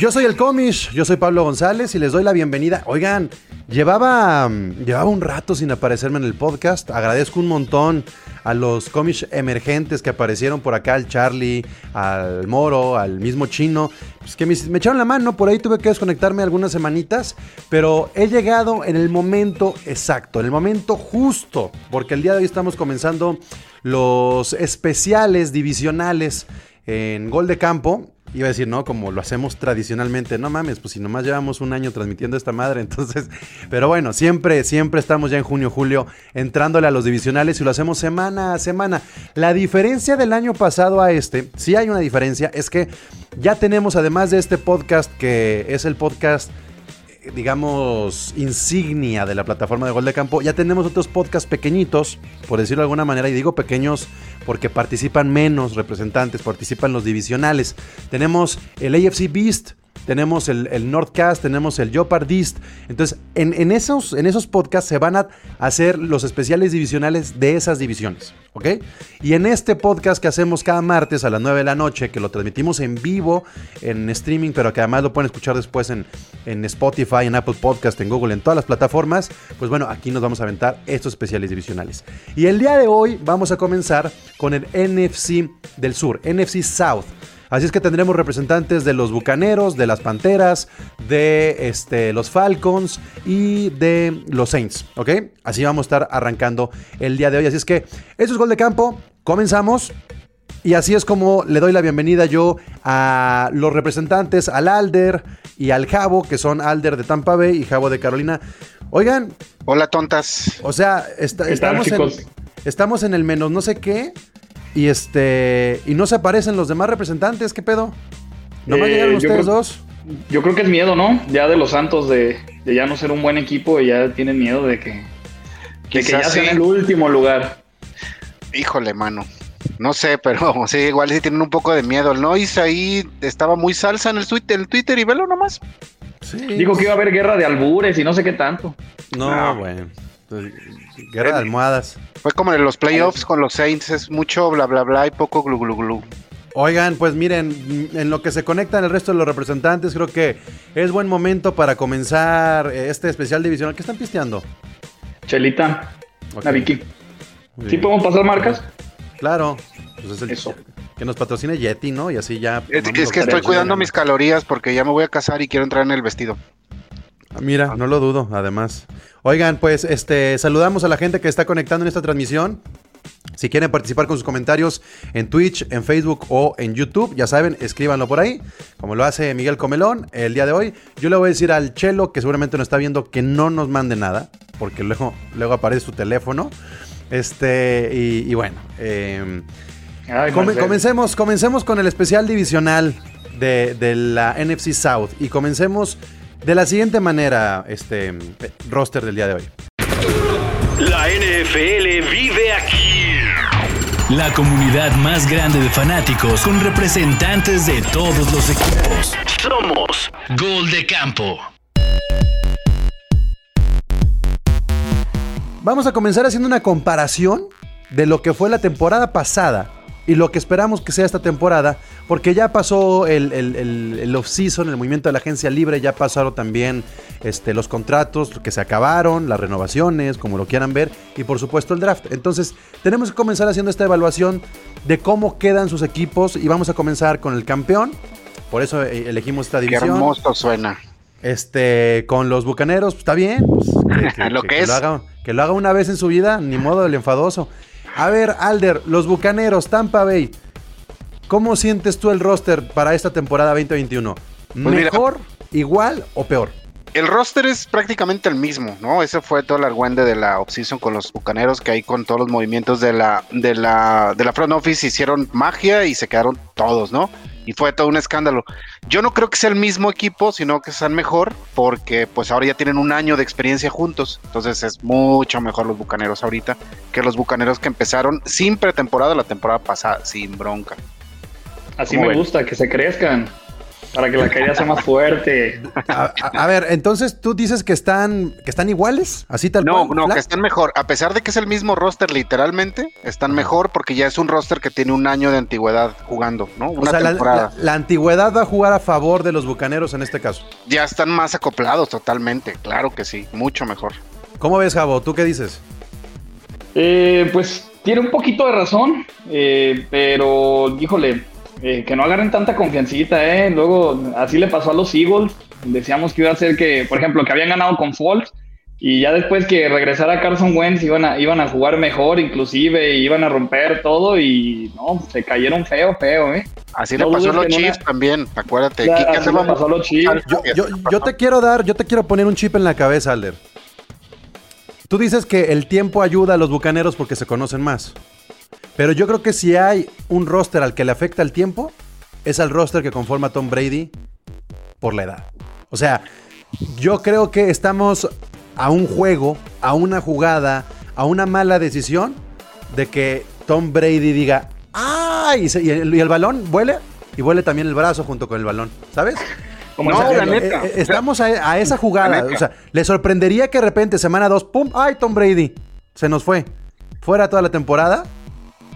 Yo soy el Comish, yo soy Pablo González y les doy la bienvenida. Oigan, llevaba, mm, llevaba un rato sin aparecerme en el podcast. Agradezco un montón a los Comish emergentes que aparecieron por acá, al Charlie, al Moro, al mismo Chino. Pues que me, me echaron la mano, por ahí tuve que desconectarme algunas semanitas, pero he llegado en el momento exacto, en el momento justo, porque el día de hoy estamos comenzando los especiales divisionales en Gol de Campo. Iba a decir, no, como lo hacemos tradicionalmente. No mames, pues si nomás llevamos un año transmitiendo esta madre, entonces. Pero bueno, siempre, siempre estamos ya en junio, julio, entrándole a los divisionales y lo hacemos semana a semana. La diferencia del año pasado a este, sí hay una diferencia, es que ya tenemos, además de este podcast, que es el podcast digamos, insignia de la plataforma de Gol de Campo, ya tenemos otros podcasts pequeñitos, por decirlo de alguna manera, y digo pequeños porque participan menos representantes, participan los divisionales. Tenemos el AFC Beast, tenemos el, el Nordcast, tenemos el Jopardist. Entonces, en, en, esos, en esos podcasts se van a hacer los especiales divisionales de esas divisiones, ¿ok? Y en este podcast que hacemos cada martes a las 9 de la noche, que lo transmitimos en vivo, en streaming, pero que además lo pueden escuchar después en, en Spotify, en Apple Podcast, en Google, en todas las plataformas, pues bueno, aquí nos vamos a aventar estos especiales divisionales. Y el día de hoy vamos a comenzar con el NFC del Sur, NFC South. Así es que tendremos representantes de los Bucaneros, de las Panteras, de este, los Falcons y de los Saints, ¿ok? Así vamos a estar arrancando el día de hoy. Así es que eso es Gol de Campo, comenzamos. Y así es como le doy la bienvenida yo a los representantes, al Alder y al Jabo, que son Alder de Tampa Bay y Jabo de Carolina. Oigan. Hola, tontas. O sea, está, estamos, en, estamos en el menos no sé qué. Y este. Y no se aparecen los demás representantes, ¿qué pedo? ¿No eh, llegaron ustedes creo, dos? Yo creo que es miedo, ¿no? Ya de los Santos de, de ya no ser un buen equipo y ya tienen miedo de que, de que ya sea en el último lugar. Híjole, mano. No sé, pero sí, igual sí tienen un poco de miedo. El Noise ahí estaba muy salsa en el Twitter, el Twitter y velo nomás. Sí. Dijo que iba a haber guerra de albures y no sé qué tanto. No, no. bueno. Guerra de almohadas. Fue como en los playoffs con los Saints, es mucho bla bla bla y poco glu glu glu. Oigan, pues miren, en lo que se conectan el resto de los representantes, creo que es buen momento para comenzar este especial divisional. ¿Qué están pisteando? Chelita, okay. ¿Sí podemos pasar marcas? Claro. Pues es el Eso. Que nos patrocine Yeti, ¿no? Y así ya. Es, que, es que estoy cuidando mis calorías porque ya me voy a casar y quiero entrar en el vestido. Mira, no lo dudo, además. Oigan, pues este saludamos a la gente que está conectando en esta transmisión. Si quieren participar con sus comentarios en Twitch, en Facebook o en YouTube, ya saben, escríbanlo por ahí, como lo hace Miguel Comelón el día de hoy. Yo le voy a decir al Chelo, que seguramente no está viendo, que no nos mande nada, porque luego, luego aparece su teléfono. Este, y, y bueno, eh, Ay, com comencemos, comencemos con el especial divisional de, de la NFC South y comencemos de la siguiente manera, este roster del día de hoy. La NFL vive aquí. La comunidad más grande de fanáticos con representantes de todos los equipos. Somos Gol de Campo. Vamos a comenzar haciendo una comparación de lo que fue la temporada pasada y lo que esperamos que sea esta temporada, porque ya pasó el, el, el, el off-season, el movimiento de la agencia libre, ya pasaron también este, los contratos que se acabaron, las renovaciones, como lo quieran ver, y por supuesto el draft. Entonces, tenemos que comenzar haciendo esta evaluación de cómo quedan sus equipos y vamos a comenzar con el campeón. Por eso eh, elegimos esta división. Qué hermoso suena. Este, con los bucaneros, pues, está bien. Pues, que, que, lo que, que es. Lo haga, que lo haga una vez en su vida, ni modo del enfadoso. A ver, Alder, los Bucaneros, Tampa Bay. ¿Cómo sientes tú el roster para esta temporada 2021? Pues ¿Mejor, igual o peor? El roster es prácticamente el mismo, ¿no? Ese fue todo el argüende de la offseason con los bucaneros, que ahí con todos los movimientos de la, de la, de la front office hicieron magia y se quedaron todos, ¿no? Y fue todo un escándalo. Yo no creo que sea el mismo equipo, sino que sean mejor, porque pues ahora ya tienen un año de experiencia juntos. Entonces es mucho mejor los bucaneros ahorita que los bucaneros que empezaron sin pretemporada la temporada pasada, sin bronca. Así me ven? gusta, que se crezcan. para que la caída sea más fuerte. A, a- a ver, entonces tú dices que están, que están iguales, así tal No, cual. no, flat? que están mejor. A pesar de que es el mismo roster literalmente, están mejor porque ya es un roster que tiene un año de antigüedad jugando, ¿no? O Una sea, la, temporada. la- la antigüedad va a jugar a favor de los bucaneros en este caso. Ya están más acoplados totalmente, claro que sí, mucho mejor. ¿Cómo ves, Javo? ¿Tú qué dices? Eh, pues tiene un poquito de razón, eh, pero híjole, eh, que no agarren tanta confiancita, ¿eh? Luego, así le pasó a los Eagles. Decíamos que iba a ser que, por ejemplo, que habían ganado con Falls y ya después que regresara Carson Wentz iban a, iban a jugar mejor, inclusive, y iban a romper todo y no, se cayeron feo, feo, ¿eh? Así No le pasó a los una- Chiefs también, acuérdate. Ya, así le pasó a los Chiefs. Yo, yo, yo te quiero dar, yo te quiero poner un chip en la cabeza, Alder. Tú dices que el tiempo ayuda a los bucaneros porque se conocen más. Pero yo creo que si hay un roster al que le afecta el tiempo, es al roster que conforma Tom Brady por la edad. O sea, yo creo que estamos a un juego, a una jugada, a una mala decisión de que Tom Brady diga, ¡ay! Y, se- y el, y el balón vuele y vuele también el brazo junto con el balón, ¿sabes? Como No, la neta. Eh, eh, estamos a, a esa jugada. O sea, le sorprendería que de repente, semana 2, ¡pum! ¡Ay, Tom Brady! Se nos fue. Fuera toda la temporada.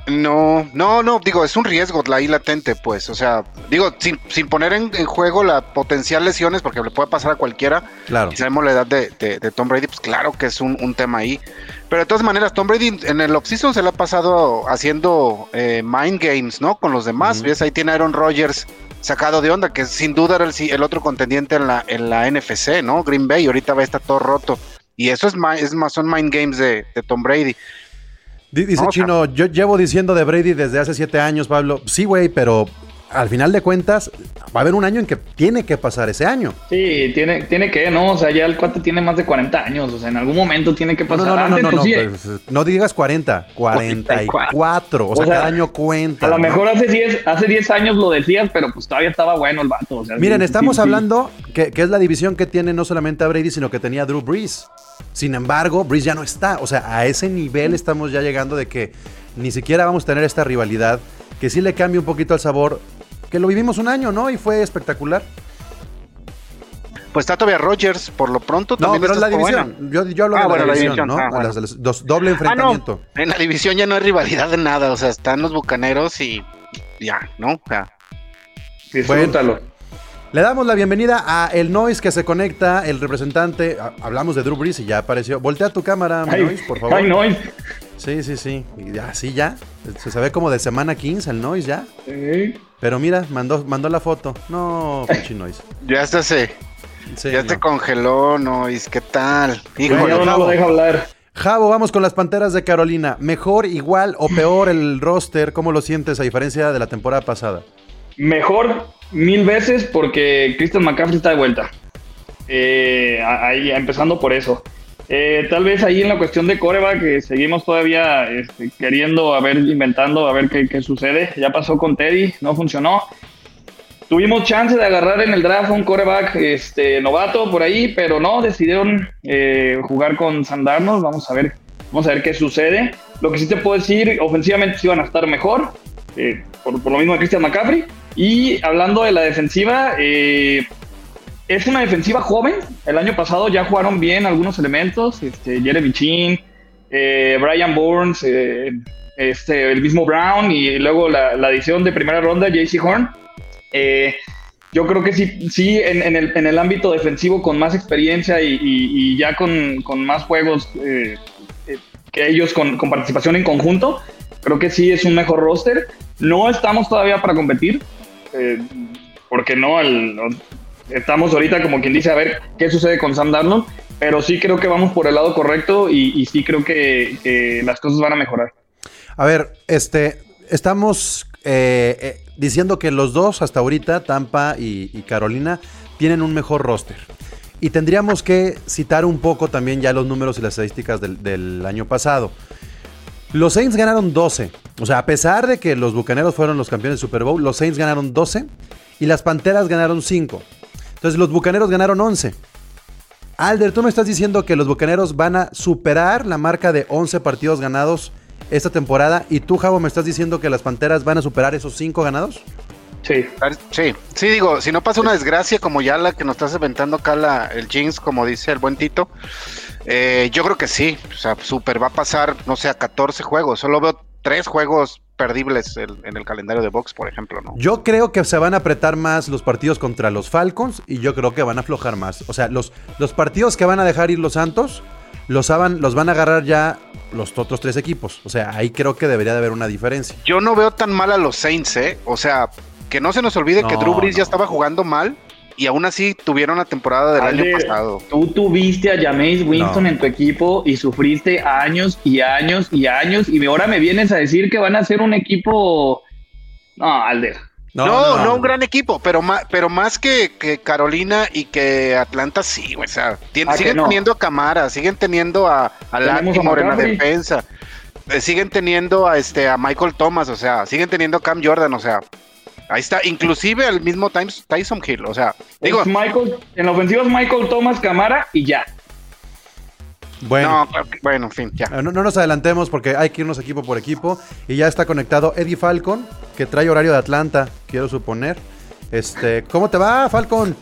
No, no, no, digo, es un riesgo la ahí latente, pues. O sea, digo, sin, sin poner en, en juego las potencial lesiones, porque le puede pasar a cualquiera. Claro. Y sabemos la edad de, de- de Tom Brady, pues claro que es un, un tema ahí. Pero de todas maneras, Tom Brady en el offseason se le ha pasado haciendo eh, mind games, ¿no? Con los demás. Ujú. ¿Ves? Ahí tiene Aaron Rodgers sacado de onda, que sin duda era el, el otro contendiente en la, en la NFC, ¿no? Green Bay, ahorita va a estar todo roto. Y eso es, es más, son mind games de, de Tom Brady. Di- Dice Chino, yo llevo diciendo de Brady desde hace siete años, Pablo. Sí, güey, pero al final de cuentas va a haber un año en que tiene que pasar ese año. Sí, tiene, tiene que, ¿no? O sea, ya el cuate tiene más de 40 años, o sea, en algún momento tiene que pasar. no, no, no, Antes, no, pues, no, pues, no digas 40, 44. O sea, O sea, cada año cuenta. a lo mejor hace 10, hace 10 años lo decías, pero pues todavía estaba bueno el vato. o sea, Miren, sí, estamos sí, sí. hablando que, que es la división que tiene no solamente a Brady, sino que tenía a Drew Brees. Sin embargo, Brees ya no está. O sea, a ese nivel estamos ya llegando de que ni siquiera vamos a tener esta rivalidad, que sí le cambia un poquito el sabor, que lo vivimos un año, ¿no? Y fue espectacular. Pues está todavía Rodgers, por lo pronto No, pero es la división. Yo, yo hablo Ah, de bueno, la la división, división. ¿no? Ah, A bueno. las- las- dos- doble Ah, no, enfrentamiento. en la división ya no hay rivalidad de nada, o sea, están los bucaneros y ya, ¿no? O sea, Disfrútalo. Le damos la bienvenida a El Noise que se conecta, el representante. a- Hablamos de Drew Brees y ya apareció. Voltea tu cámara, Ay, Noise, por favor. Ay, no. Sí, sí, sí. Y ya, sí, ya. Se sabe como de semana 15 el Noise ya. Sí. Pero mira, mandó, mandó la foto. No, pinche Noise. ya hasta se, Sí, ya no. se congeló, Nois, ¿qué tal? Ya no Javo. lo deja hablar. Javo, vamos con las Panteras de Carolina. ¿Mejor, igual o peor el roster? ¿Cómo lo sientes a diferencia de la temporada pasada? Mejor mil veces porque Christian McCaffrey está de vuelta. Eh, ahí, empezando por eso. Eh, tal vez ahí en la cuestión de coreback que seguimos todavía este, queriendo, a ver, inventando, a ver qué, sucede. Ya pasó con Teddy, no funcionó. Tuvimos chance de agarrar en el draft un coreback este, novato por ahí, pero no, decidieron eh, jugar con Sam Darnold. Vamos a ver, vamos a ver qué sucede. Lo que sí te puedo decir, ofensivamente sí van a estar mejor, eh, por, por lo mismo de Christian McCaffrey. Y hablando de la defensiva, es una defensiva joven. El año pasado ya jugaron bien algunos elementos. Este, Jeremy Chin, eh, Brian Burns, eh, este, el mismo Brown y luego la, la adición de primera ronda, JC Horn. Eh, yo creo que sí, sí en, el, en el ámbito defensivo con más experiencia y, ya con, con más juegos que ellos con, con participación en conjunto, creo que sí es un mejor roster. No estamos todavía para competir, porque no, el- estamos ahorita como quien dice a ver qué sucede con Sam Darnold, pero sí creo que vamos por el lado correcto y, sí creo que, las cosas van a mejorar. A ver, este, estamos eh, eh, diciendo que los dos hasta ahorita, Tampa y, Carolina, tienen un mejor roster. Y tendríamos que citar un poco también ya los números y las estadísticas del, del año pasado. Los Saints ganaron 12. O sea, a pesar de que los Bucaneros fueron los campeones del Super Bowl, los Saints ganaron 12 y las Panteras ganaron 5. Entonces los Bucaneros ganaron 11. Alder, tú me estás diciendo que los Bucaneros van a superar la marca de 11 partidos ganados esta temporada y tú, Javo, me estás diciendo que las Panteras van a superar esos 5 ganados. Sí. Sí, sí, digo, si no pasa una desgracia como ya la que nos estás aventando acá la, el jeans, como dice el buen Tito, eh, yo creo que sí, o sea, super va a pasar, no sé, a 14 juegos, solo veo tres juegos perdibles en, en el calendario de Box, por ejemplo, ¿no? Yo creo que se van a apretar más los partidos contra los Falcons y yo creo que van a aflojar más. O sea, los, los partidos que van a dejar ir los Santos los, los van a agarrar ya los otros tres equipos. O sea, ahí creo que debería de haber una diferencia. Yo no veo tan mal a los Saints, ¿eh? O sea, que no se nos olvide que Drew Brees ya estaba jugando mal y aún así tuvieron la temporada del Ale, año pasado. Tú tuviste a Jameis Winston No. en tu equipo y sufriste años y años y años y ahora me vienes a decir que van a ser un equipo... No, Alder. No, no, un gran equipo, pero más, pero más que, que Carolina y que Atlanta, sí, güey, o sea, tien- ¿A que siguen no? teniendo a Camara, siguen teniendo a, a Latimore en la defensa, eh, siguen teniendo a este a Michael Thomas, o sea, siguen teniendo a Cam Jordan, o sea, ahí está, inclusive al mismo Times- Tyson Hill, o sea, digo, Es Michael, en la ofensiva es Michael Thomas Camara y ya. Bueno. no, bueno, en fin, ya. Eh, No, no nos adelantemos porque hay que irnos equipo por equipo. Y ya está conectado Eddie Falcon, que trae horario de Atlanta, quiero suponer. Este, ¿cómo te va, Falcon?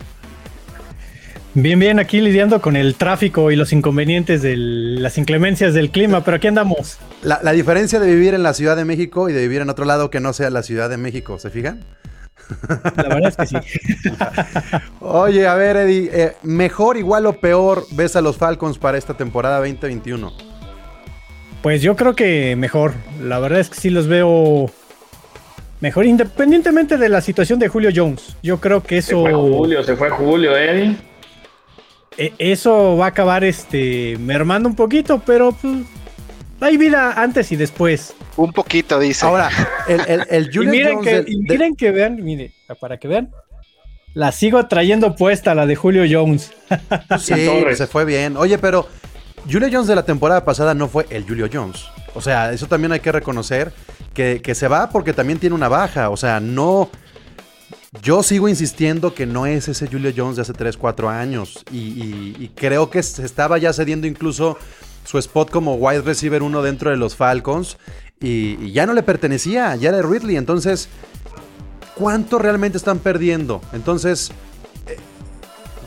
Bien, bien, aquí lidiando con el tráfico y los inconvenientes de las inclemencias del clima, pero aquí andamos. La, la diferencia de vivir en la Ciudad de México y de vivir en otro lado que no sea la Ciudad de México, ¿se fijan? La verdad es que sí. Oye, a ver, Eddie, eh, ¿mejor, igual o peor ves a los Falcons para esta temporada 2021? Pues yo creo que mejor. La verdad es que sí los veo mejor, independientemente de la situación de Julio Jones. Yo creo que Se eso, fue Julio, se fue Julio, Eddie. E- eso va a acabar este mermando un poquito, pero pues, hay vida antes y después. Un poquito, dice. Ahora, el, el, el Y Julio miren, Jones que, de- y de- miren que vean, mire, para que vean. La sigo trayendo puesta, la de Julio Jones. Sí, se fue bien. Oye, pero Julio Jones de la temporada pasada no fue el Julio Jones. O sea, eso también hay que reconocer que, que se va porque también tiene una baja. O sea, no. Yo sigo insistiendo que no es ese Julio Jones de hace 3, 4 años. Y, creo que se estaba ya cediendo incluso su spot como wide receiver uno dentro de los Falcons. Y, ya no le pertenecía, ya era Ridley. Entonces, ¿cuánto realmente están perdiendo? Entonces,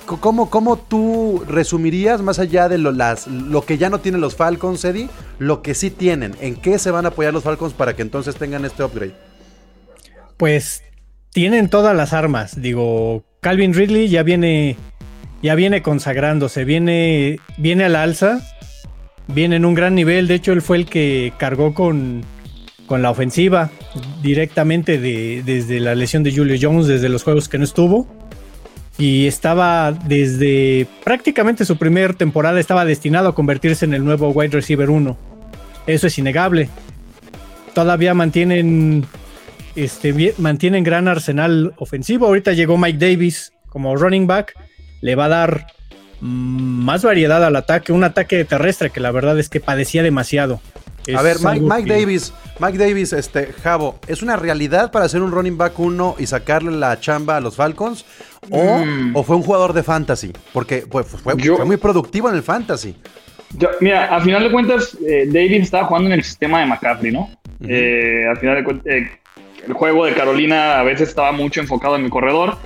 Co- ¿Cómo, cómo tú resumirías, más allá de lo, las, lo que ya no tienen los Falcons, Eddie, lo que sí tienen? ¿En qué se van a apoyar los Falcons para que entonces tengan este upgrade? Pues tienen todas las armas. Digo, Calvin Ridley ya viene, ya viene consagrándose, viene, viene al alza, viene en un gran nivel. De hecho, él fue el que cargó con, con la ofensiva directamente de- desde la lesión de Julio Jones, desde los juegos que no estuvo. Y estaba desde prácticamente su primera temporada, estaba destinado a convertirse en el nuevo wide receiver 1. Eso es innegable. Todavía mantienen este, bien- mantienen gran arsenal ofensivo. Ahorita llegó Mike Davis como running back. Le va a dar mm, más variedad al ataque. Un ataque terrestre que la verdad es que padecía demasiado. a ver, Mike, algo Mike que- Davis, Mike Davis, este, Javo, ¿es una realidad para ser un running back 1 y sacarle la chamba a los Falcons? ¿O, Mm. o fue un jugador de fantasy? Porque pues, fue, Yo- fue muy productivo en el fantasy. Yo- mira, a final de cuentas, eh, David estaba jugando en el sistema de McCaffrey, ¿no? Eh, a final de cuentas, eh, el juego de Carolina a veces estaba mucho enfocado en el corredor.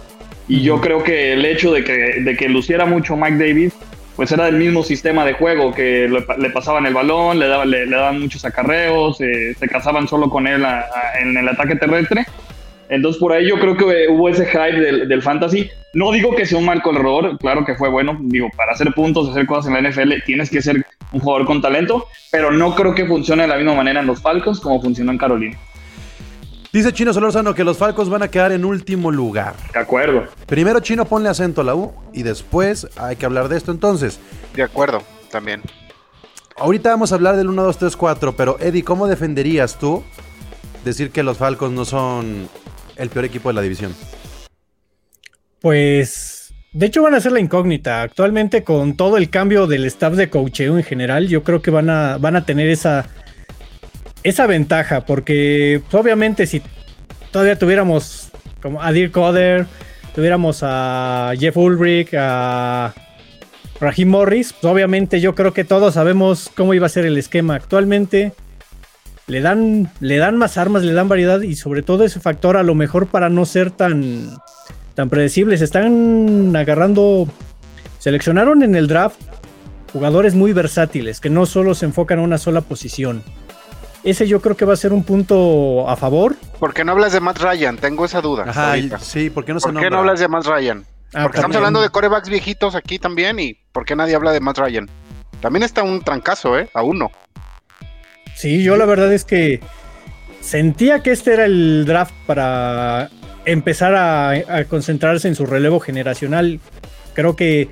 Y yo creo que el hecho de que, de que luciera mucho Mike Davis, pues era del mismo sistema de juego, que le, le pasaban el balón, le daban, le, le daban muchos acarreos, eh, se casaban solo con él a- a- en el ataque terrestre. Entonces por ahí yo creo que hubo ese hype del, del fantasy. No digo que sea un mal corredor, claro que fue bueno. Digo, para hacer puntos, hacer cosas en la NFL, tienes que ser un jugador con talento, pero no creo que funcione de la misma manera en los Falcons como funcionó en Carolina. Dice Chino Solorzano que los Falcons van a quedar en último lugar. De acuerdo. Primero Chino ponle acento a la U y después hay que hablar de esto entonces. De acuerdo, también. Ahorita vamos a hablar del 1, 2, 3, 4, pero Eddie, ¿cómo defenderías tú decir que los Falcons no son el peor equipo de la división? Pues, de hecho van a ser la incógnita. Actualmente con todo el cambio del staff de coacheo en general, yo creo que van a, van a tener esa, esa ventaja, porque pues, obviamente si todavía tuviéramos como a Dirk Coder, tuviéramos a Jeff Ulrich, a Raheem Morris, pues obviamente yo creo que todos sabemos cómo iba a ser el esquema. Actualmente le dan, le dan más armas, le dan variedad y sobre todo ese factor a lo mejor para no ser tan, tan predecibles. Están agarrando, seleccionaron en el draft jugadores muy versátiles que no solo se enfocan a una sola posición. Ese yo creo que va a ser un punto a favor. ¿Por qué no hablas de Matt Ryan? Tengo esa duda. Ajá, sí, ¿por qué no se ¿Por qué no hablas de Matt Ryan? Ah, Porque estamos hablando de corebacks viejitos aquí también y ¿por qué nadie habla de Matt Ryan? También está un trancazo, ¿eh? A uno. Sí, yo la verdad es que sentía que este era el draft para empezar a, a concentrarse en su relevo generacional. Creo que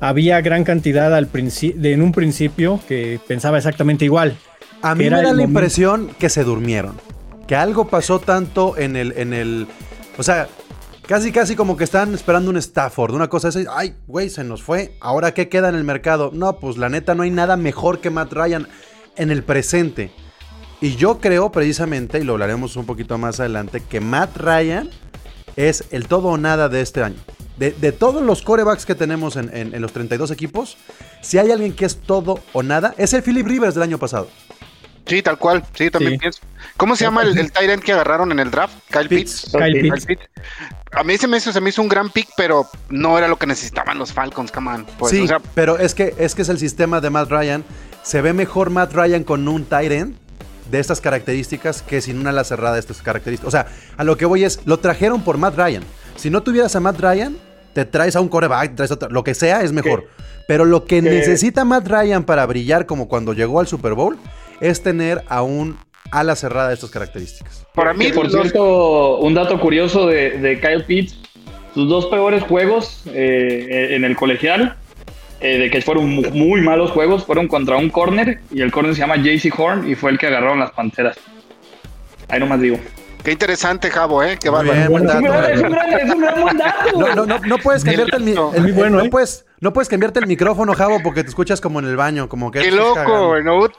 había gran cantidad al de, en un principio que pensaba exactamente igual. A mí me da la momento. impresión que se durmieron. Que algo pasó tanto en el, en el. O sea, casi casi como que están esperando un Stafford. Una cosa así. Ay, güey, se nos fue. Ahora qué queda en el mercado. No, pues la neta no hay nada mejor que Matt Ryan en el presente. Y yo creo precisamente, y lo hablaremos un poquito más adelante, que Matt Ryan es el todo o nada de este año. De, de todos los corebacks que tenemos en, en- en los 32 equipos, si hay alguien que es todo o nada, es el Philip Rivers del año pasado. Sí, tal cual. Sí, también Sí. pienso. ¿Cómo se llama el, el end que agarraron en el draft? Kyle Pitts. Pitts. Kyle Pitts. Kyle Pitts. A mí se me, hizo, se me hizo un gran pick, pero no era lo que necesitaban los Falcons, come on. Pues, sí, o sea, pero es que, es que es el sistema de Matt Ryan. Se ve mejor Matt Ryan con un end de estas características que sin una ala cerrada de estas características. O sea, a lo que voy es, lo trajeron por Matt Ryan. Si no tuvieras a Matt Ryan, te traes a un coreback, traes a otro- lo que sea es mejor. Pero lo que que- necesita Matt Ryan para brillar como cuando llegó al Super Bowl es tener a un ala cerrada de estas características. para mí, Que, por los- cierto, un dato curioso de, de Kyle Pitts, sus dos peores juegos eh, en el colegial, eh, de que fueron mu- muy malos juegos, fueron contra un corner y el corner se llama JC Horn y fue el que agarraron las panteras. Ahí nomás digo. qué interesante, Javo, ¿eh? Qué bárbaro. Es un gran, es un gran- es un gran buen dato. No, no, no, no puedes cambiarte el, el- muy bueno, no ¿eh? puedes, no puedes cambiarte el micrófono, Javo, porque te escuchas como en el baño, como que Qué loco,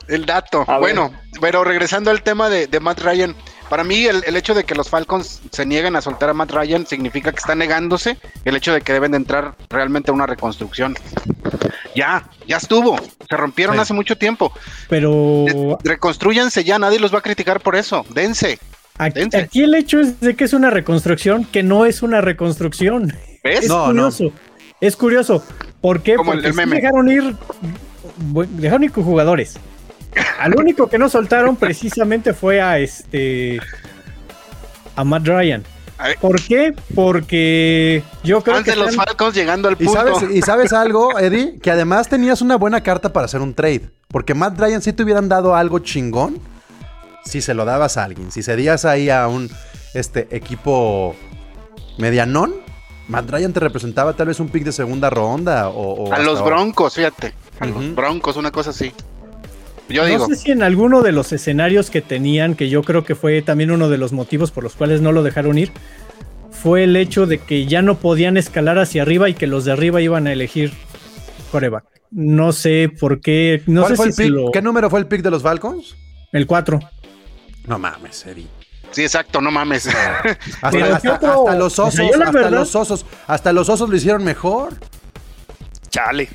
el dato. A ver. bueno, pero regresando al tema de, de Matt Ryan, para mí el, el hecho de que los Falcons se nieguen a soltar a Matt Ryan significa que está negándose el hecho de que deben de entrar realmente a una reconstrucción. Ya, ya estuvo. Se rompieron Sí. hace mucho tiempo. Pero reconstruyanse ya, nadie los va a criticar por eso. Dense. aquí, dense. aquí el hecho es de que es una reconstrucción que no es una reconstrucción. ¿Ves? Es No, curioso. Es curioso. ¿Por qué? Como Porque el sí meme. dejaron ir. Dejaron ir con jugadores. Al único que no soltaron precisamente fue a este. A Matt Ryan. ¿Por qué? Porque yo creo Fans que de los están- Falcons llegando al Y punto. sabes, y sabes algo, Eddie, que además tenías una buena carta para hacer un trade. Porque Matt Ryan, si te hubieran dado algo chingón, si se lo dabas a alguien, si cedías ahí a un este, equipo medianón, Matt Ryan te representaba tal vez un pick de segunda ronda o, o a los Broncos, fíjate. A los. Broncos, una cosa así. Yo no digo, sé si en alguno de los escenarios que tenían, que yo creo que fue también uno de los motivos por los cuales no lo dejaron ir, fue el hecho de que ya no podían escalar hacia arriba y que los de arriba iban a elegir coreback. No sé por qué. No ¿Cuál sé fue si el se pick? lo- ¿Qué número fue el pick de los Falcons? El 4. No mames, Eddie. Sí, exacto, no mames. Hasta, Pero hasta- los O osos, hasta verdad- los osos, hasta los osos lo hicieron mejor. Chale.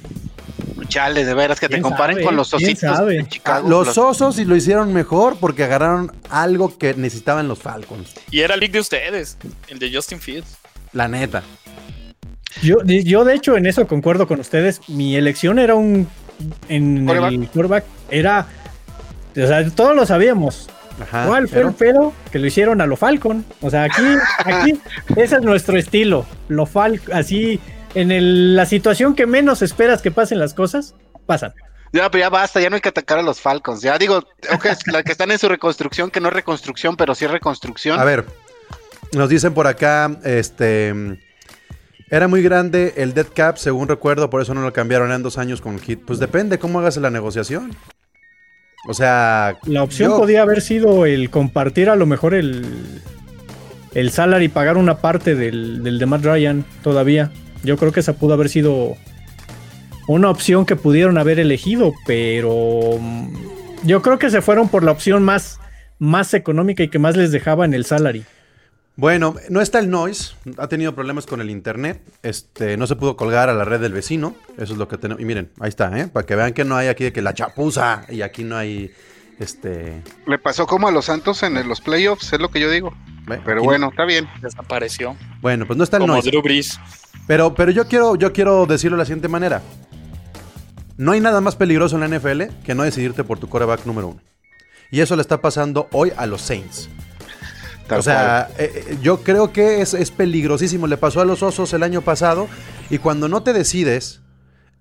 Chale, de veras que te ¿Quién comparen sabe? con los ¿Quién ositos sabe? de Chicago. Los osos y lo hicieron mejor porque agarraron algo que necesitaban los Falcons. Y era el league de ustedes, el de Justin Fields. La neta. Yo, yo, de hecho, en eso concuerdo con ustedes. Mi elección era un. En el quarterback. Era. O sea, todos lo sabíamos. Ajá, ¿Cuál fue pero- el pedo? Que lo hicieron a lo Falcon. O sea, aquí, aquí, ese es nuestro estilo. Lo Falcon, así, en el- la situación que menos esperas que pasen las cosas, pasan. Ya, pero ya basta, ya no hay que atacar a los Falcons. Ya digo, la que están en su reconstrucción, que no es reconstrucción, pero sí es reconstrucción. A ver, nos dicen por acá, este... Era muy grande el dead cap, según recuerdo, por eso no lo cambiaron en dos años con Hit. Pues depende cómo hagas la negociación. O sea, La opción yo- podía haber sido el compartir a lo mejor el, el salary y pagar una parte del, del de Matt Ryan todavía. Yo creo que esa pudo haber sido una opción que pudieron haber elegido, pero mm, yo creo que se fueron por la opción más, más económica y que más les dejaba en el salary. Bueno, no está el noise, ha tenido problemas con el internet, este, no se pudo colgar a la red del vecino, eso es lo que tenemos. Y miren, ahí está, ¿eh? para que vean que no hay aquí de que la chapuza y aquí no hay Este. Le pasó como a los Santos en el- los playoffs, es lo que yo digo. ve, Pero aquí- bueno, está bien. Desapareció. Bueno, pues no está el Como noise. Drew Brees. Pero, pero yo quiero, yo quiero decirlo de la siguiente manera. No hay nada más peligroso en la NFL que no decidirte por tu coreback número uno. Y eso le está pasando hoy a los Saints. Tal o sea, eh, eh, yo creo que es, es peligrosísimo. Le pasó a los Osos el año pasado. Y cuando no te decides,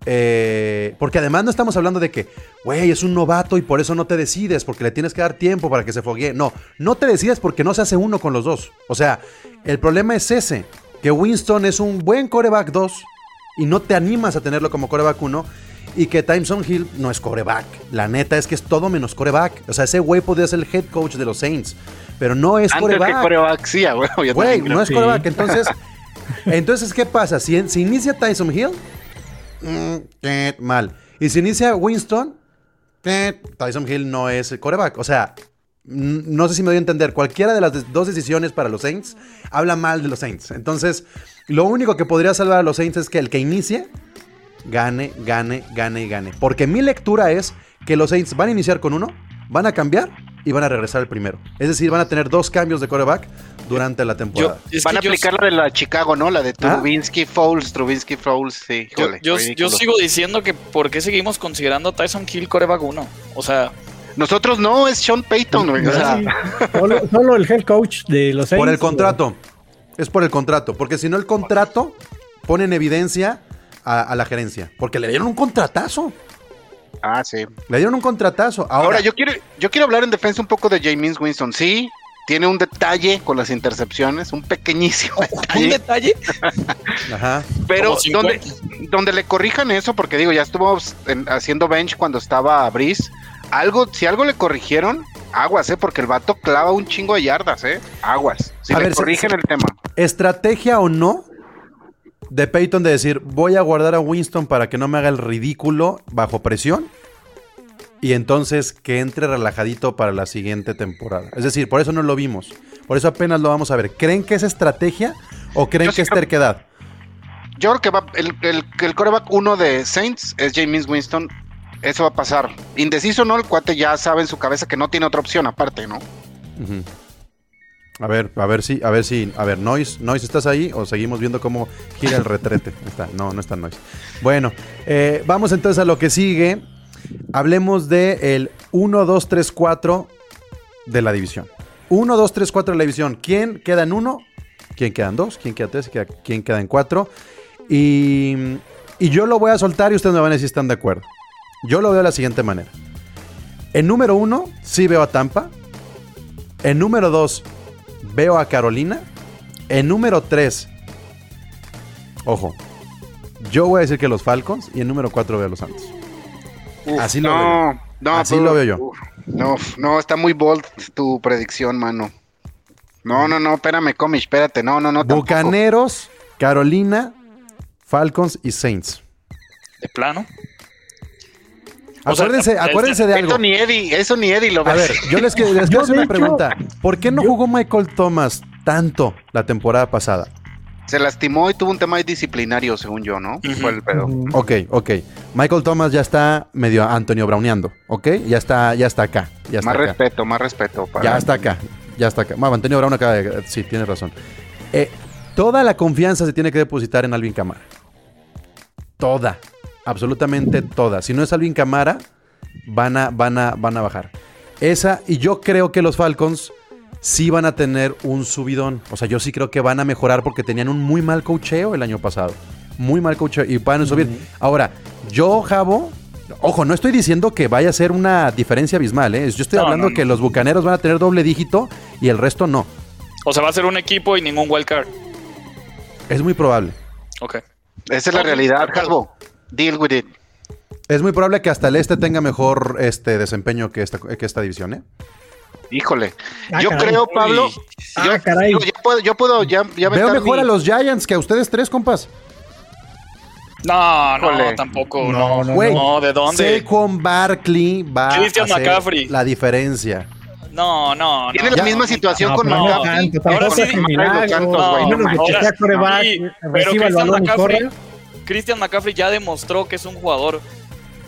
eh, porque además no estamos hablando de que, güey, es un novato y por eso no te decides, porque le tienes que dar tiempo para que se foguee. No, no te decides porque no se hace uno con los dos. O sea, el problema es ese, que Winston es un buen coreback 2 y no te animas a tenerlo como coreback 1. Y que Tyson Hill no es coreback. La neta es que es todo menos coreback. O sea, ese güey podría ser el head coach de los Saints. Pero no es Antes que coreback. coreback, sí, Güey, creo. no es Sí. coreback. Entonces, entonces, ¿qué pasa? Si, si inicia Tyson Hill, mm, mal. Y si inicia Winston, Tyson Hill no es el coreback. O sea, no sé si me doy a entender. Cualquiera de las dos decisiones para los Saints habla mal de los Saints. Entonces, lo único que podría salvar a los Saints es que el que inicie gane, gane, gane y gane. Porque mi lectura es que los Saints van a iniciar con uno, van a cambiar y van a regresar al primero. Es decir, van a tener dos cambios de coreback durante la temporada. Van a yo- aplicar la de la Chicago, ¿no? La de ¿Ah? Trubinsky Fouls, Trubinsky Fouls, sí. Yo, híjole, yo- sigo diciendo que por qué seguimos considerando a Tyson Hill coreback 1. O sea, Nosotros no, es Sean Payton, güey. O sea, Solo, solo el head coach de los Saints. Por el contrato. Es por el contrato. Porque si no, el contrato pone en evidencia a, a la gerencia. Porque le dieron un contratazo. ah, sí. Le dieron un contratazo. Ahora, Ahora, yo quiero yo quiero hablar en defensa un poco de James Winston. Sí, tiene un detalle con las intercepciones, un pequeñísimo un detalle. detalle. Ajá. Pero Como 50. donde, donde le corrijan eso, porque digo, ya estuvo en- haciendo bench cuando estaba Brice. Algo, si algo le corrigieron, aguas, ¿eh? Porque el vato clava un chingo de yardas, ¿eh? Aguas. Si A le ver, corrigen se- el tema. Estrategia o no de Peyton de decir, voy a guardar a Winston para que no me haga el ridículo bajo presión. Y entonces que entre relajadito para la siguiente temporada. Es decir, por eso no lo vimos. Por eso apenas lo vamos a ver. ¿Creen que es estrategia o creen Yo que es creo- terquedad? Yo creo que va, el, el, el coreback uno de Saints es James Winston. Eso va a pasar. Indeciso, ¿no? El cuate ya sabe en su cabeza que no tiene otra opción aparte, ¿no? Ujú. A ver, a ver si, a ver si, a ver, Noise, Noise, ¿estás ahí? O seguimos viendo cómo gira el retrete. Está, no, no está Noise. Bueno, eh, vamos entonces a lo que sigue. Hablemos de el 1, 2, 3, 4 de la división. 1, 2, 3, 4 de la división. ¿Quién queda en 1? ¿Quién queda en 2? ¿Quién queda en 3? ¿Quién queda en 4? Y, y yo lo voy a soltar y ustedes me van a decir si están de acuerdo. Yo lo veo de la siguiente manera. En número 1, sí veo a Tampa. En número 2, veo a Carolina. En número 3, ojo, yo voy a decir que los Falcons. Y en número 4 veo a los Santos. Uf, Así lo no, veo. no, Así pero- lo veo yo. uf, no, no, está muy bold tu predicción, mano. No, no, no, espérame, Comish, espérate. No, no, no. tampoco. Bucaneros, Carolina, Falcons y Saints. De plano. Sea, Acuérdense, acuérdense de algo. Eso ni Eddie, eso ni Eddie lo A ve. ver, yo les, quiero hacer una pregunta. ¿Por qué no yo- jugó Michael Thomas tanto la temporada pasada? Se lastimó y tuvo un tema disciplinario, según yo, ¿no? Ujú. Fue el pedo. Ok, ok. Michael Thomas ya está medio Antonio Browneando, ¿ok? Ya está, ya está acá. Ya está Más acá. respeto, más respeto. para- Ya está acá. Ya está acá. Bueno, Antonio Brown acaba de. Sí, tienes razón. Eh, toda la confianza se tiene que depositar en Alvin Camara. Toda. Absolutamente toda. Si no es Alvin Camara, van a, van a, van a bajar. Esa, y yo creo que los Falcons sí van a tener un subidón. O sea, yo sí creo que van a mejorar porque tenían un muy mal cocheo el año pasado. Muy mal cocheo y van a subir. Ahora, yo, Javo, ojo, no estoy diciendo que vaya a ser una diferencia abismal, ¿eh? Yo estoy No, hablando no, no. que los bucaneros van a tener doble dígito y el resto no. O sea, va a ser un equipo y ningún wildcard. Es muy probable. Ok. Esa es la realidad. Hasbo. Deal with it. Es muy probable que hasta el este tenga mejor este desempeño que esta, que esta división, ¿eh? Híjole. Ah, yo caray. creo, Pablo. Ah, yo, caray. digo, yo puedo, yo puedo ya, ya Veo mejor mi- a los Giants que a ustedes tres, compas. No, no, Híjole. tampoco. No, No, no, Güey, no. ¿de dónde? Saquon Barkley va Christian a hacer McCaffrey. la diferencia. No, no, no. Tiene la Ya. misma situación No, con no McCaffrey. Ahora sí, es un Los milagro. Santos, No, güey, A menos Christian McCaffrey, ya demostró que es un jugador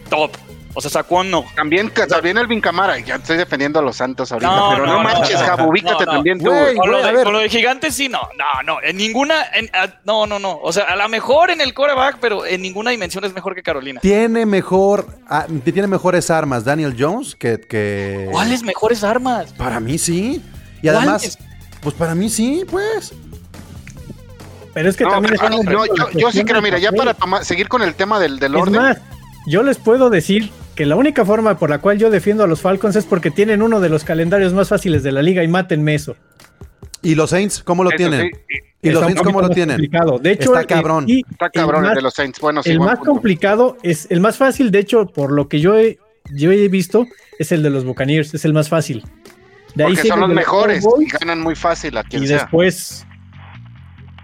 top. O sea, Saquon no. También, también Elvin Camara. Ya estoy defendiendo a los Santos ahorita. No, pero no, no, manches, no, Jabo, ubícate no, no. también tú. Con lo, de, con lo de gigantes, sí, no. No, no. En ninguna. en- a- no, no, no. O sea, a lo mejor en el coreback, pero en ninguna dimensión es mejor que Carolina. Tiene mejor, ah, tiene mejores armas Daniel Jones que, que... ¿Cuáles mejores armas? Para mí sí. Y además, ¿Cuáles? pues para mí sí, pues. Pero es que No, también pero- estamos no, yo, yo sí creo, mira, ya papel. para tomar- seguir con el tema del, del Es orden. más, yo les puedo decir que la única forma por la cual yo defiendo a los Falcons es porque tienen uno de los calendarios más fáciles de la liga y mátenme eso. ¿Y los Saints cómo lo Eso tienen? sí, ¿Y los Saints cómo lo tienen? complicado. De hecho, Está el- cabrón. y Está el cabrón el más- de los Saints. Bueno, sí, el más punto. complicado es el más fácil, de hecho, por lo que yo he, yo he visto, es el de los Buccaneers, es el más fácil. De Porque sigue son el los mejores Cowboys, y ganan muy fácil a quien y sea. después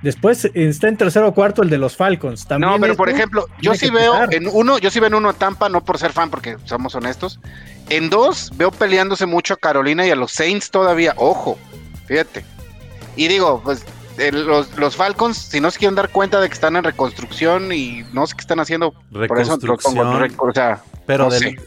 después está en tercero o cuarto el de los Falcons. También No, pero por ejemplo, yo sí veo en uno, yo sí veo en uno a Tampa, no por ser fan, porque somos honestos. En dos, veo peleándose mucho a Carolina y a los Saints todavía. Ojo, fíjate. Y digo, pues eh, los, los Falcons, si no se quieren dar cuenta de que están en reconstrucción y no sé qué están haciendo, por eso Reconstrucción. o sea, Pero no del- sé.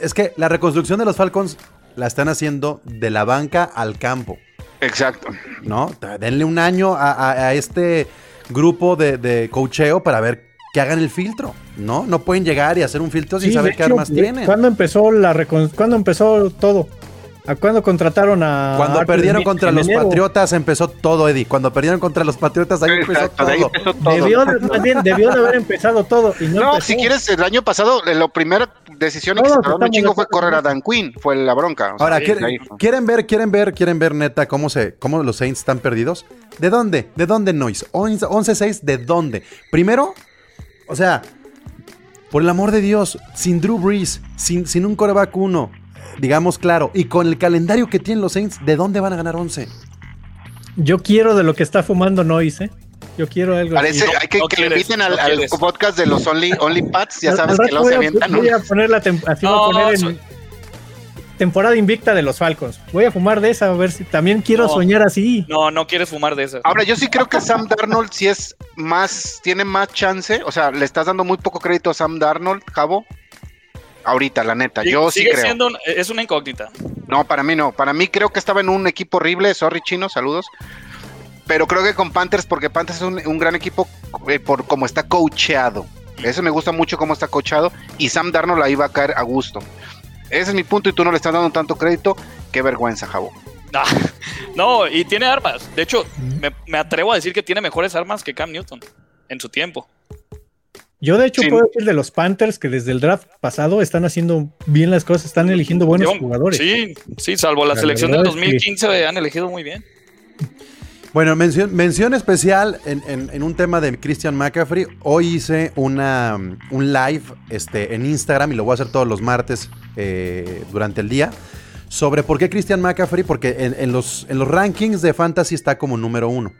es que la reconstrucción de los Falcons la están haciendo de la banca al campo, Exacto. ¿no? Denle un año a, a- a este grupo de, de cocheo para ver que hagan el filtro, ¿no? No pueden llegar y hacer un filtro sin Sí, saber qué hecho, armas tienen. ¿Cuándo empezó la recon- ¿Cuándo empezó todo? ¿A cuándo contrataron a Cuando Arthur perdieron Smith? contra En los enero. Patriotas empezó todo, Eddie. Cuando perdieron contra los Patriotas ahí empezó Exacto, de ahí todo. empezó todo. Debió, de, más bien, debió de haber empezado todo. Y no, si quieres, el año pasado, la primera decisión No, que se tardó un chingo fue correr a Dan Quinn, fue la bronca. o sea, Ahora, ahí ¿quieren, quieren ver, quieren ver, quieren ver, neta, cómo se, cómo los Saints están perdidos? ¿De dónde? ¿De dónde Noise? 11-6, ¿de dónde? Primero, o sea, por el amor de Dios, sin Drew Brees, sin, sin un coreback uno, digamos claro, y con el calendario que tienen los Saints, ¿de dónde van a ganar 11? Yo quiero de lo que está fumando Noise, ¿eh? Yo quiero algo Parece, así. hay que, no que le quieres, inviten al, no al quieres. podcast de los Only, only Pats, ya sabes que a- avientan. Voy a poner la tem- así voy a poner en temporada invicta de los Falcons. Voy a fumar de esa a ver si también quiero No. soñar así. No, no quieres fumar de esas. Ahora, yo sí creo que Sam Darnold sí es más, tiene más chance, o sea, le estás dando muy poco crédito a Sam Darnold, Jabo. Ahorita, la neta, yo sí creo. siendo un- es una incógnita. No, para mí no. Para mí creo que estaba en un equipo horrible. Sorry, chino, saludos. Pero creo que con Panthers, porque Panthers es un, un gran equipo eh, por cómo está coacheado. Eso me gusta mucho cómo está coachado. Y Sam Darnold ahí va a caer a gusto. Ese es mi punto y tú no le estás dando tanto crédito. Qué vergüenza, Jabo. Ah, No, y tiene armas. De hecho, me, me atrevo a decir que tiene mejores armas que Cam Newton en su tiempo. Yo de hecho Sí. puedo decir de los Panthers que desde el draft pasado están haciendo bien las cosas, están eligiendo buenos jugadores. Sí, sí, salvo la, La selección del verdad es que- 2015 han elegido muy bien. Bueno, mención, mención especial en, en- en un tema de Christian McCaffrey. Hoy hice una, un live este, en Instagram y lo voy a hacer todos los martes eh, durante el día. Sobre por qué Christian McCaffrey, porque en, en los, en los rankings de Fantasy está como número uno.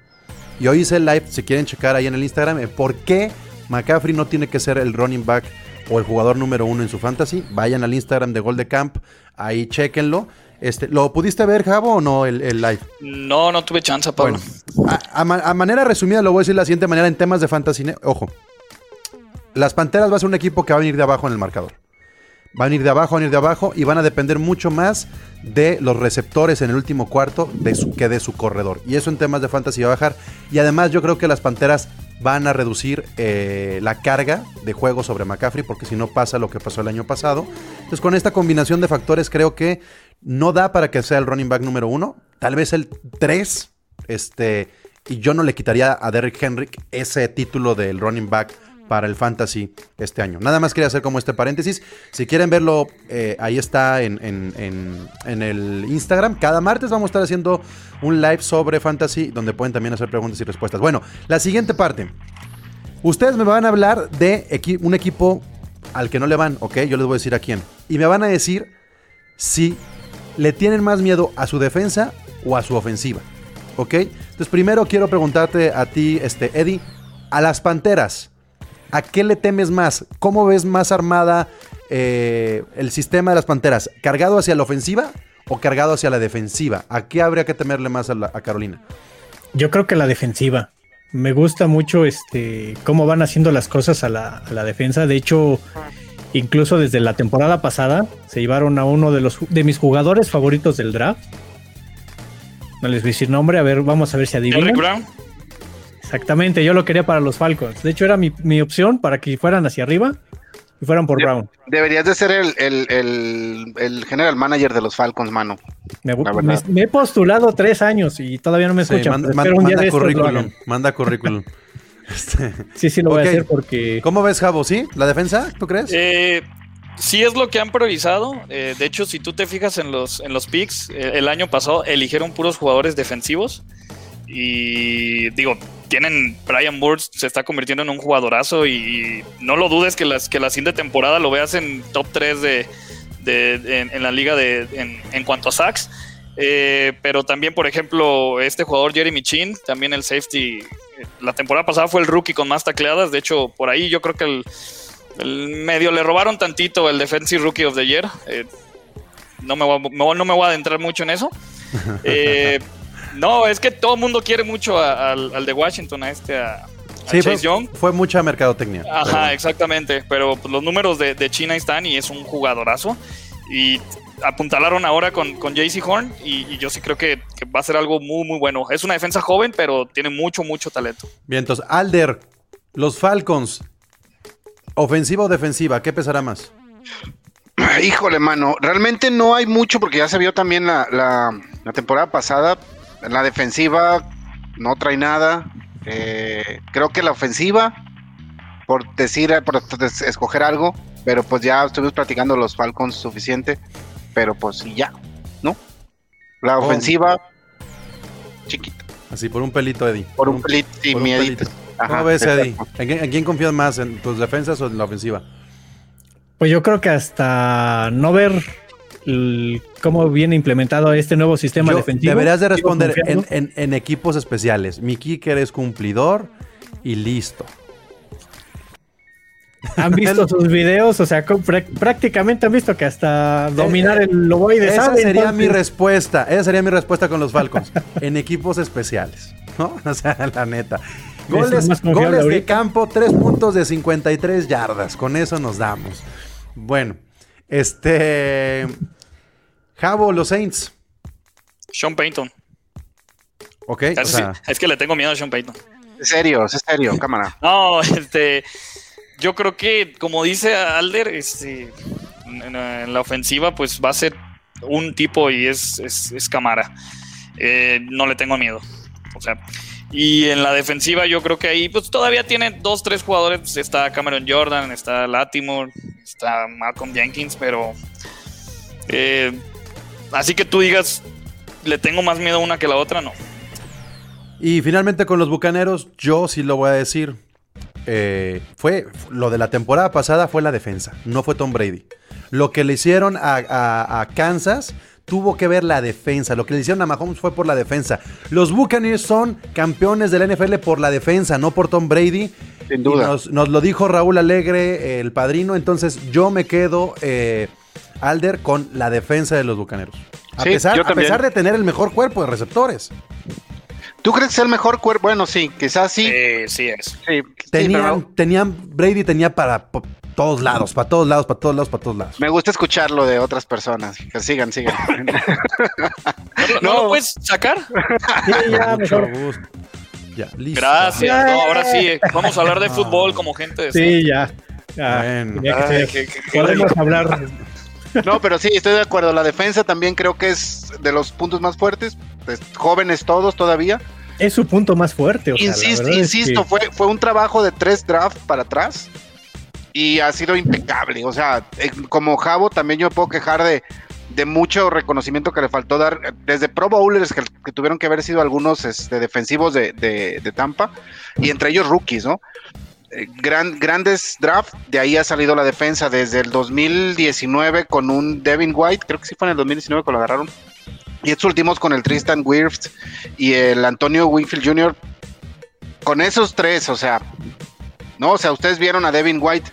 Y hoy hice el live, si quieren checar ahí en el Instagram, eh, por qué McCaffrey no tiene que ser el running back o el jugador número uno en su fantasy. Vayan al Instagram de Gol de Camp, ahí chequenlo. Este, ¿Lo pudiste ver, Javo, o no, el, el live? No, no tuve chance, Pablo. Bueno, a, a ma- a manera resumida lo voy a decir de la siguiente manera en temas de fantasy. Ojo, las Panteras va a ser un equipo que va a venir de abajo en el marcador. Va a venir de abajo, va a venir de abajo y van a depender mucho más de los receptores en el último cuarto de su, que de su corredor. Y eso en temas de fantasy va a bajar. Y además yo creo que las Panteras van a reducir eh, la carga de juego sobre McCaffrey porque si no pasa lo que pasó el año pasado. Entonces con esta combinación de factores creo que no da para que sea el running back número uno. Tal vez el 3. Este, y yo no le quitaría a Derrick Henry ese título del running back para el fantasy este año. Nada más quería hacer como este paréntesis. Si quieren verlo, eh, ahí está en, en- en- el Instagram. Cada martes vamos a estar haciendo un live sobre fantasy donde pueden también hacer preguntas y respuestas. Bueno, la siguiente parte. Ustedes me van a hablar de un equipo al que no le van, ¿ok? Yo les voy a decir a quién. Y me van a decir si le tienen más miedo a su defensa o a su ofensiva, ¿ok? Entonces primero quiero preguntarte a ti, este, Eddie, a las Panteras, ¿a qué le temes más? ¿Cómo ves más armada eh, el sistema de las Panteras? ¿Cargado hacia la ofensiva o cargado hacia la defensiva? ¿A qué habría que temerle más a, la- a Carolina? Yo creo que la defensiva. Me gusta mucho este cómo van haciendo las cosas a la, a la defensa. De hecho, Incluso desde la temporada pasada se llevaron a uno de los de mis jugadores favoritos del draft. No les voy a decir nombre, a ver, vamos a ver si Derrick adivinan. Brown. Exactamente, yo lo quería para los Falcons. De hecho, era mi, mi opción para que fueran hacia arriba y fueran por Brown. Deberías de ser el, el, el, el general manager de los Falcons, mano. Me, me- me he postulado tres años y todavía no me Sí, escuchan. manda, un día currículum. Manda currículum. Este, Sí, sí, lo voy a hacer porque ¿Cómo ves, Javo? ¿Sí? ¿La defensa? ¿Tú crees? Eh, sí es lo que han priorizado. Eh, de hecho, si tú te fijas en los, en los picks, eh, el año pasado eligieron puros jugadores defensivos. Y digo, tienen Brian Burns, se está convirtiendo en un jugadorazo. Y no lo dudes que, las, que la siguiente temporada lo veas en top 3 de, de- en, en la liga de, en, en cuanto a sacks. Eh, pero también, por ejemplo, este jugador Jeremy Chin, también el safety, eh, la temporada pasada fue el rookie con más tacleadas. De hecho, por ahí yo creo que el, el medio le robaron tantito el Defensive Rookie of the Year. Eh, no, me voy, a- me voy- no me voy a adentrar mucho en eso. Eh, no, es que todo el mundo quiere mucho a- al, al de Washington, a este, a, a sí, fue, Young. fue mucha mercadotecnia. Ajá, Pero- exactamente. Pero pues, los números de, de China están y es un jugadorazo. Y apuntalaron ahora con, con JC Horn y, y yo sí creo que, que va a ser algo muy, muy bueno. Es una defensa joven, pero tiene mucho, mucho talento. Bien, entonces, Alder, los Falcons, ofensiva o defensiva, ¿qué pesará más? Híjole, mano, realmente no hay mucho porque ya se vio también la, la, la temporada pasada. La defensiva no trae nada. Eh, creo que la ofensiva, por decir, por escoger algo, pero pues ya estuvimos platicando los Falcons suficiente, pero pues y ya, ¿no? La Oh. ofensiva, chiquita, Así, por un pelito, Eddie. por un pelito y pelito. Ajá, ¿Cómo ves, Eddie? ¿En quién, en quién confías más? ¿En tus defensas o en la ofensiva? Pues yo creo que hasta no ver cómo viene implementado este nuevo sistema Yo- defensivo. deberías de responder en, confiando. en- en equipos especiales. Mi kicker es cumplidor y listo. Han visto sus videos, o sea, prácticamente han visto que hasta dominar el loboide Esa sabe, sería mi respuesta. Esa sería mi respuesta con los Falcons. en equipos especiales. ¿No? O sea, la neta. Goles, goles de campo, tres puntos de 53 yardas. Con eso nos damos. Bueno, este. Javo, los Saints. Sean Payton. Ok. o Es, sea, es que le tengo miedo a Sean Payton. Es serio, es serio, cámara. No, este. Yo creo que, como dice Alder, este, en, en la ofensiva, pues va a ser un tipo y es, es, es Camara. Eh, no le tengo miedo. O sea, y en la defensiva, yo creo que ahí, pues todavía tiene dos, tres jugadores. Pues, está Cameron Jordan, está Latimore, está Malcolm Jenkins, pero. eh, así que tú digas, le tengo más miedo a una que la otra, no. Y finalmente con los Bucaneros, yo sí lo voy a decir. eh, fue lo de la temporada pasada fue la defensa, no fue Tom Brady. Lo que le hicieron a, a- a Kansas tuvo que ver la defensa. Lo que le hicieron a Mahomes fue por la defensa. Los Buccaneers son campeones de la NFL por la defensa, no por Tom Brady. Sin Y duda. Nos, nos lo dijo Raúl Alegre, el padrino. Entonces yo me quedo, eh, Alder, con la defensa de los Bucaneros. A, Sí, pesar, a de tener el mejor cuerpo de receptores. ¿Tú crees que es el mejor cuerpo? Bueno, sí, quizás sí. Eh, sí es. sí, sí, Tenían, pero tenían, Brady tenía para todos lados, para todos lados, para todos lados, para todos lados. me gusta escucharlo de otras personas. Que sigan, sigan. ¿No, no No. lo puedes sacar? Sí, ya, Mucho mejor. gusto. Ya, listo. Gracias. No, ahora sí, vamos a hablar de fútbol como gente de Sí, ya. ya. Bueno. Que Podemos hablar. No, pero sí, estoy de acuerdo. La defensa también creo que es de los puntos más fuertes. Pues, jóvenes todos todavía. Es su punto más fuerte. o sea, insisto, es insisto, que- fue, fue un trabajo de tres drafts para atrás y ha sido impecable. O sea, eh, como Javo también yo me puedo quejar de, de mucho reconocimiento que le faltó dar eh, desde Pro Bowlers que, que tuvieron que haber sido algunos este, defensivos de, de- de Tampa y entre ellos rookies, ¿no? Eh, gran- grandes drafts, de ahí ha salido la defensa desde el 2019 con un Devin White, creo que sí fue en el 2019 que lo agarraron. Y estos últimos con el Tristan Wirfs y el Antonio Winfield Jr. Con esos tres, o sea, no, o sea, ustedes vieron a Devin White,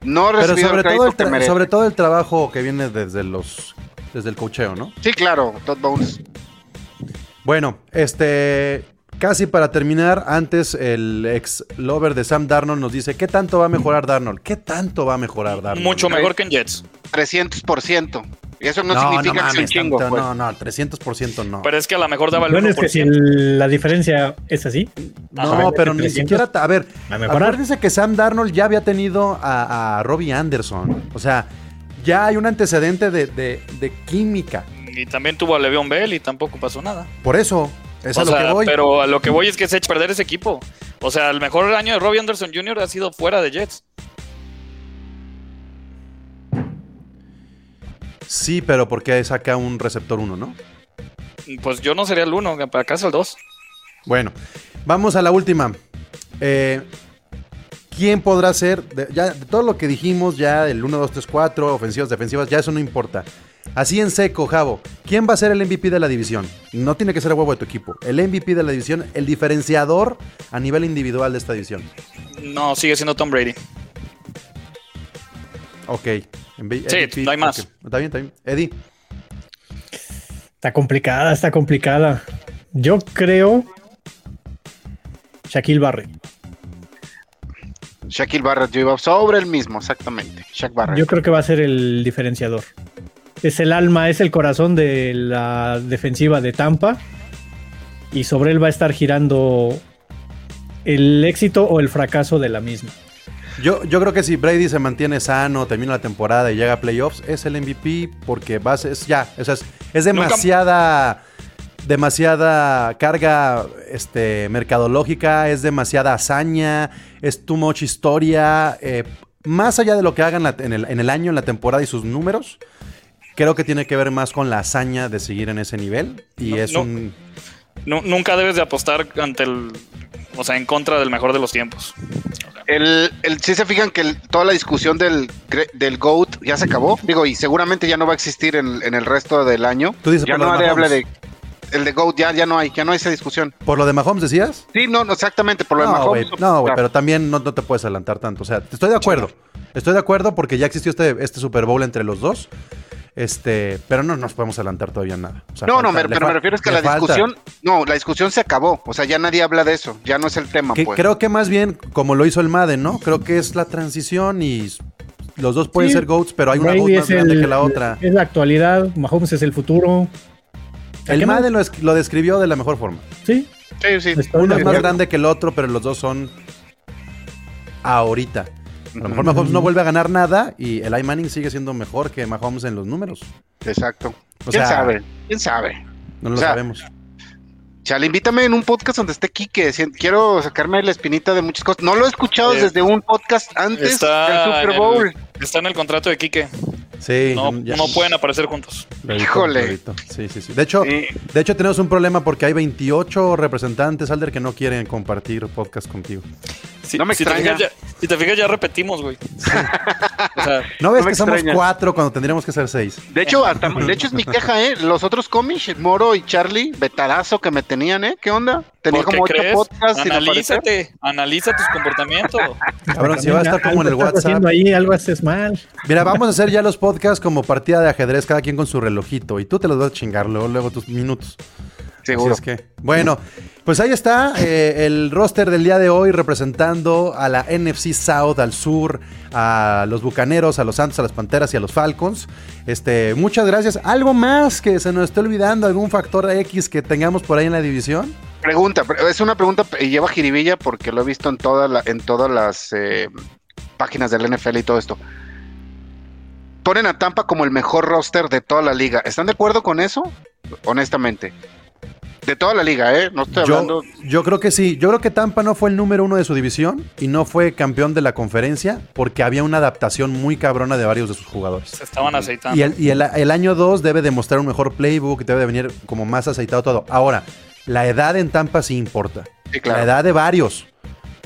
no Pero sobre el todo, el que sobre todo el trabajo que viene desde los desde el cocheo, ¿no? Sí, claro, Todd Bowles. Bueno, este casi para terminar, antes el ex lover de Sam Darnold nos dice, ¿qué tanto va a mejorar Darnold? ¿Qué tanto va a mejorar Darnold? Mucho mejor que en Jets. 300%. Y eso no, significa que sea un chingo. tanto, pues. No, no, 300% no. Pero es que a lo mejor daba el Bueno, 1%. es que si la diferencia es así. No, pero ni 300. siquiera. A ver, a mejorar. acuérdense que Sam Darnold ya había tenido a, a Robbie Anderson. O sea, ya hay un antecedente de, de- de química. Y también tuvo a Le'Veon Bell y tampoco pasó nada. Por eso, es a lo que voy. Pero a lo que voy es que se ha hecho perder ese equipo. O sea, el mejor año de Robbie Anderson Jr. ha sido fuera de Jets. Sí, pero porque saca un receptor 1, ¿no? Pues yo no sería el uno, para acá es el dos. Bueno, vamos a la última. Eh, ¿Quién podrá ser? de- ya, de todo lo que dijimos, ya el 1, 2, 3, 4, ofensivas, defensivas, ya eso no importa. Así en seco, Javo, ¿quién va a ser el MVP de la división? No tiene que ser el huevo de tu equipo. El MVP de la división, el diferenciador a nivel individual de esta división. No, sigue siendo Tom Brady. Ok. Sí, no hay más. ok. Está bien, está bien. Eddie, Está complicada, está complicada. Yo creo. Shaquille Barrett. Shaquille Barrett, yo iba sobre el mismo, exactamente. Shaq Barrett. Yo creo que va a ser el diferenciador. Es el alma, es el corazón de la defensiva de Tampa. Y sobre él va a estar girando el éxito o el fracaso de la misma. yo, yo creo que si Brady se mantiene sano, termina la temporada y llega a playoffs, es el MVP porque va a ser- es ya, o sea, es, es demasiada, demasiada carga este, mercadológica, es demasiada hazaña, es too much historia. eh, más allá de lo que hagan en, el, en el año, en la temporada y sus números, creo que tiene que ver más con la hazaña de seguir en ese nivel. Y No, es no. un... Nu- nunca debes de apostar ante el. O sea, en contra del mejor de los tiempos. El, el, sí se fijan que el- toda la discusión del, del GOAT ya se acabó. Digo, y seguramente ya no va a existir en, en el resto del año. Tú dices ya por lo no de habla Mahomes. de. El de GOAT ya, ya no hay, ya no hay esa discusión. ¿Por lo de Mahomes decías? Sí, no, no, exactamente, por lo de Mahomes. no, güey, Claro. pero también no, no te puedes adelantar tanto. O sea, estoy de acuerdo. Estoy de acuerdo porque ya existió este, este Super Bowl entre los dos. Este, pero no nos podemos adelantar todavía nada. O sea, No, no, me- pero me refiero es que la falta. discusión, no, la discusión se acabó. O sea, ya nadie habla de eso, ya no es el tema, Que pues. Creo que más bien, como lo hizo el Madden, ¿no? Creo que es la transición y los dos pueden Sí. ser GOATs, pero hay una GOAT más grande el- que la otra. Es la actualidad, Mahomes es el futuro. El. Madden lo, es- lo describió de la mejor forma. Sí, Sí, sí. estoy Uno es más grande que el otro, pero los dos son ahorita. A lo mejor. Mahomes no vuelve a ganar nada y el Manning sigue siendo mejor que Mahomes en los números. Exacto. O ¿Quién sea, sabe? ¿Quién sabe? No lo O sea, sabemos. Chale, invítame en un podcast donde esté Quique. Quiero sacarme la espinita de muchas cosas. No lo he escuchado Eh, desde un podcast antes Está del en Super el- Bowl. Está en el contrato de Quique. Sí, No, no pueden aparecer juntos. edito, Híjole. Sí, sí, sí. De hecho, Sí. de hecho tenemos un problema porque hay 28 representantes, Alder, que no quieren compartir podcast contigo. Si, No me si te fijas, ya, si te fijas, ya repetimos, güey. o sea, ¿No ves No que somos cuatro cuando tendríamos que ser seis? De hecho, hasta- de hecho es mi queja, ¿eh? Los otros cómics, Moro y Charlie, betarazo que me tenían, ¿eh? ¿Qué onda? Tenía ¿por qué como ocho crees? podcasts. Analízate, analiza tus comportamientos. Cabrón, si va a estar como en el WhatsApp. haciendo ahí, algo haces mal. Mira, vamos a hacer ya los podcasts como partida de ajedrez, cada quien con su relojito. Y tú te los vas a chingar luego, luego tus minutos. Seguro. Así es que, bueno, pues ahí está eh, el roster del día de hoy representando a la NFC South, al sur, a los Bucaneros, a los Santos, a las Panteras y a los Falcons. Este, muchas gracias. ¿Algo más que se nos esté olvidando? ¿Algún factor X que tengamos por ahí en la división? Pregunta, es una pregunta y lleva jiribilla porque lo he visto en, toda la- en todas las eh, páginas del NFL y todo esto. Ponen a Tampa como el mejor roster de toda la liga. ¿Están de acuerdo con eso? Honestamente. De toda la liga, ¿eh? No estoy Yo, hablando. yo creo que sí. Yo creo que Tampa no fue el número uno de su división y no fue campeón de la conferencia porque había una adaptación muy cabrona de varios de sus jugadores. Se estaban aceitando. Y el, y el- el año 2 debe demostrar un mejor playbook, debe de venir como más aceitado todo. Ahora, la edad en Tampa sí importa. Sí, claro. La edad de varios,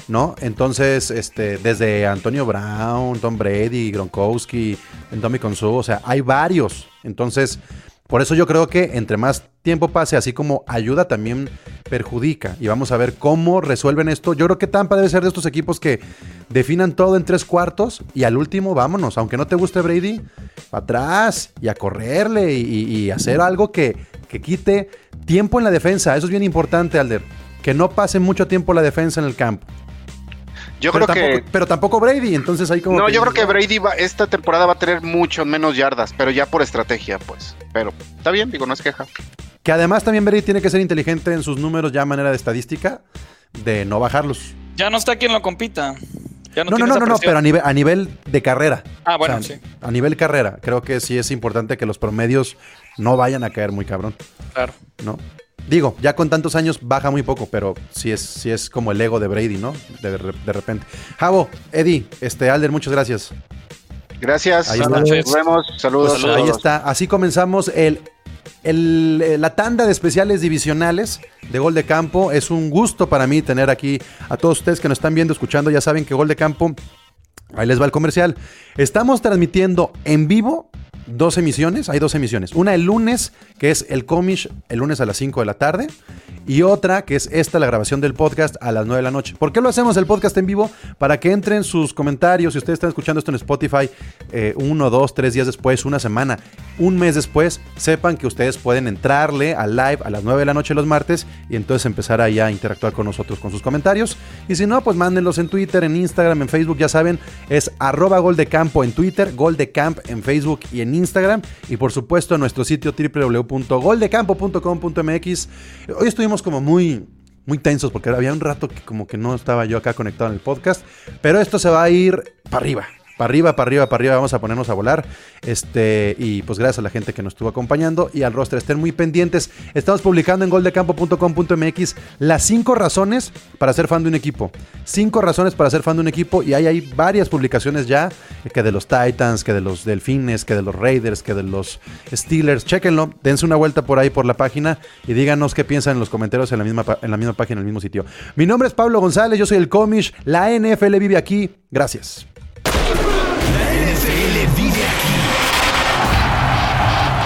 ¿no? Entonces, este, desde Antonio Brown, Tom Brady, Gronkowski, Tommy Consu, o sea, hay varios. Entonces, por eso yo creo que entre más tiempo pase, así como ayuda, también perjudica. Y vamos a ver cómo resuelven esto. Yo creo que Tampa debe ser de estos equipos que definan todo en tres cuartos y al último vámonos. Aunque no te guste Brady, atrás y a correrle y hacer algo que, que quite tiempo en la defensa. Eso es bien importante, Alder. que no pase mucho tiempo la defensa en el campo. Yo pero, creo tampoco, que. pero tampoco Brady, entonces ahí como. No, que yo creo que Brady va, esta temporada va a tener mucho menos yardas, pero ya por estrategia, pues. Pero está bien, digo, no es queja. Que además también Brady tiene que ser inteligente en sus números ya a manera de estadística, de no bajarlos. Ya no está quien lo compita. Ya no, No, no, no, no, pero a nivel, a nivel de carrera. Ah, bueno, O sea, sí. A nivel carrera, creo que sí es importante que los promedios no vayan a caer muy cabrón, Claro. ¿no? Digo, ya con tantos años baja muy poco, pero sí es, sí es como el ego de Brady, ¿no? De, re- de repente. Javo, Eddie, este, Alder, muchas gracias. Gracias. Ahí Nos vemos. Saludos. Pues a ahí está. Así comenzamos el, el- eh, la tanda de especiales divisionales de Gol de Campo. Es un gusto para mí tener aquí a todos ustedes que nos están viendo, escuchando. Ya saben que Gol de Campo, ahí les va el comercial. Estamos transmitiendo en vivo dos emisiones. Hay dos emisiones. Una el lunes, que es el Comish, el lunes a las 5 de la tarde. Y otra, que es esta, la grabación del podcast a las 9 de la noche. ¿Por qué lo hacemos el podcast en vivo? Para que entren sus comentarios. Si ustedes están escuchando esto en Spotify, eh, uno, dos, tres días después, una semana, un mes después, sepan que ustedes pueden entrarle al live a las 9 de la noche los martes y entonces empezar ahí a interactuar con nosotros con sus comentarios. Y si no, pues mándenlos en Twitter, en Instagram, en Facebook, ya saben, es arroba gol de campo en Twitter, gol de camp en Facebook y en Instagram. Y por supuesto en nuestro sitio www.goldecampo.com.mx. Hoy estuvimos como muy muy tensos porque había un rato que como que no estaba yo acá conectado en el podcast, pero esto se va a ir para arriba. Para arriba, para arriba, para arriba, vamos a ponernos a volar. Este, y pues gracias a la gente que nos estuvo acompañando y al roster. Estén muy pendientes. Estamos publicando en goldecampo.com.mx las cinco razones para ser fan de un equipo. Cinco razones para ser fan de un equipo. Y ahí hay varias publicaciones ya, que de los Titans, que de los Delfines, que de los Raiders, que de los Steelers. Chéquenlo, dense una vuelta por ahí por la página y díganos qué piensan en los comentarios en la misma, en la misma página, en el mismo sitio. Mi nombre es Pablo González, yo soy el Comish. La NFL vive aquí. Gracias.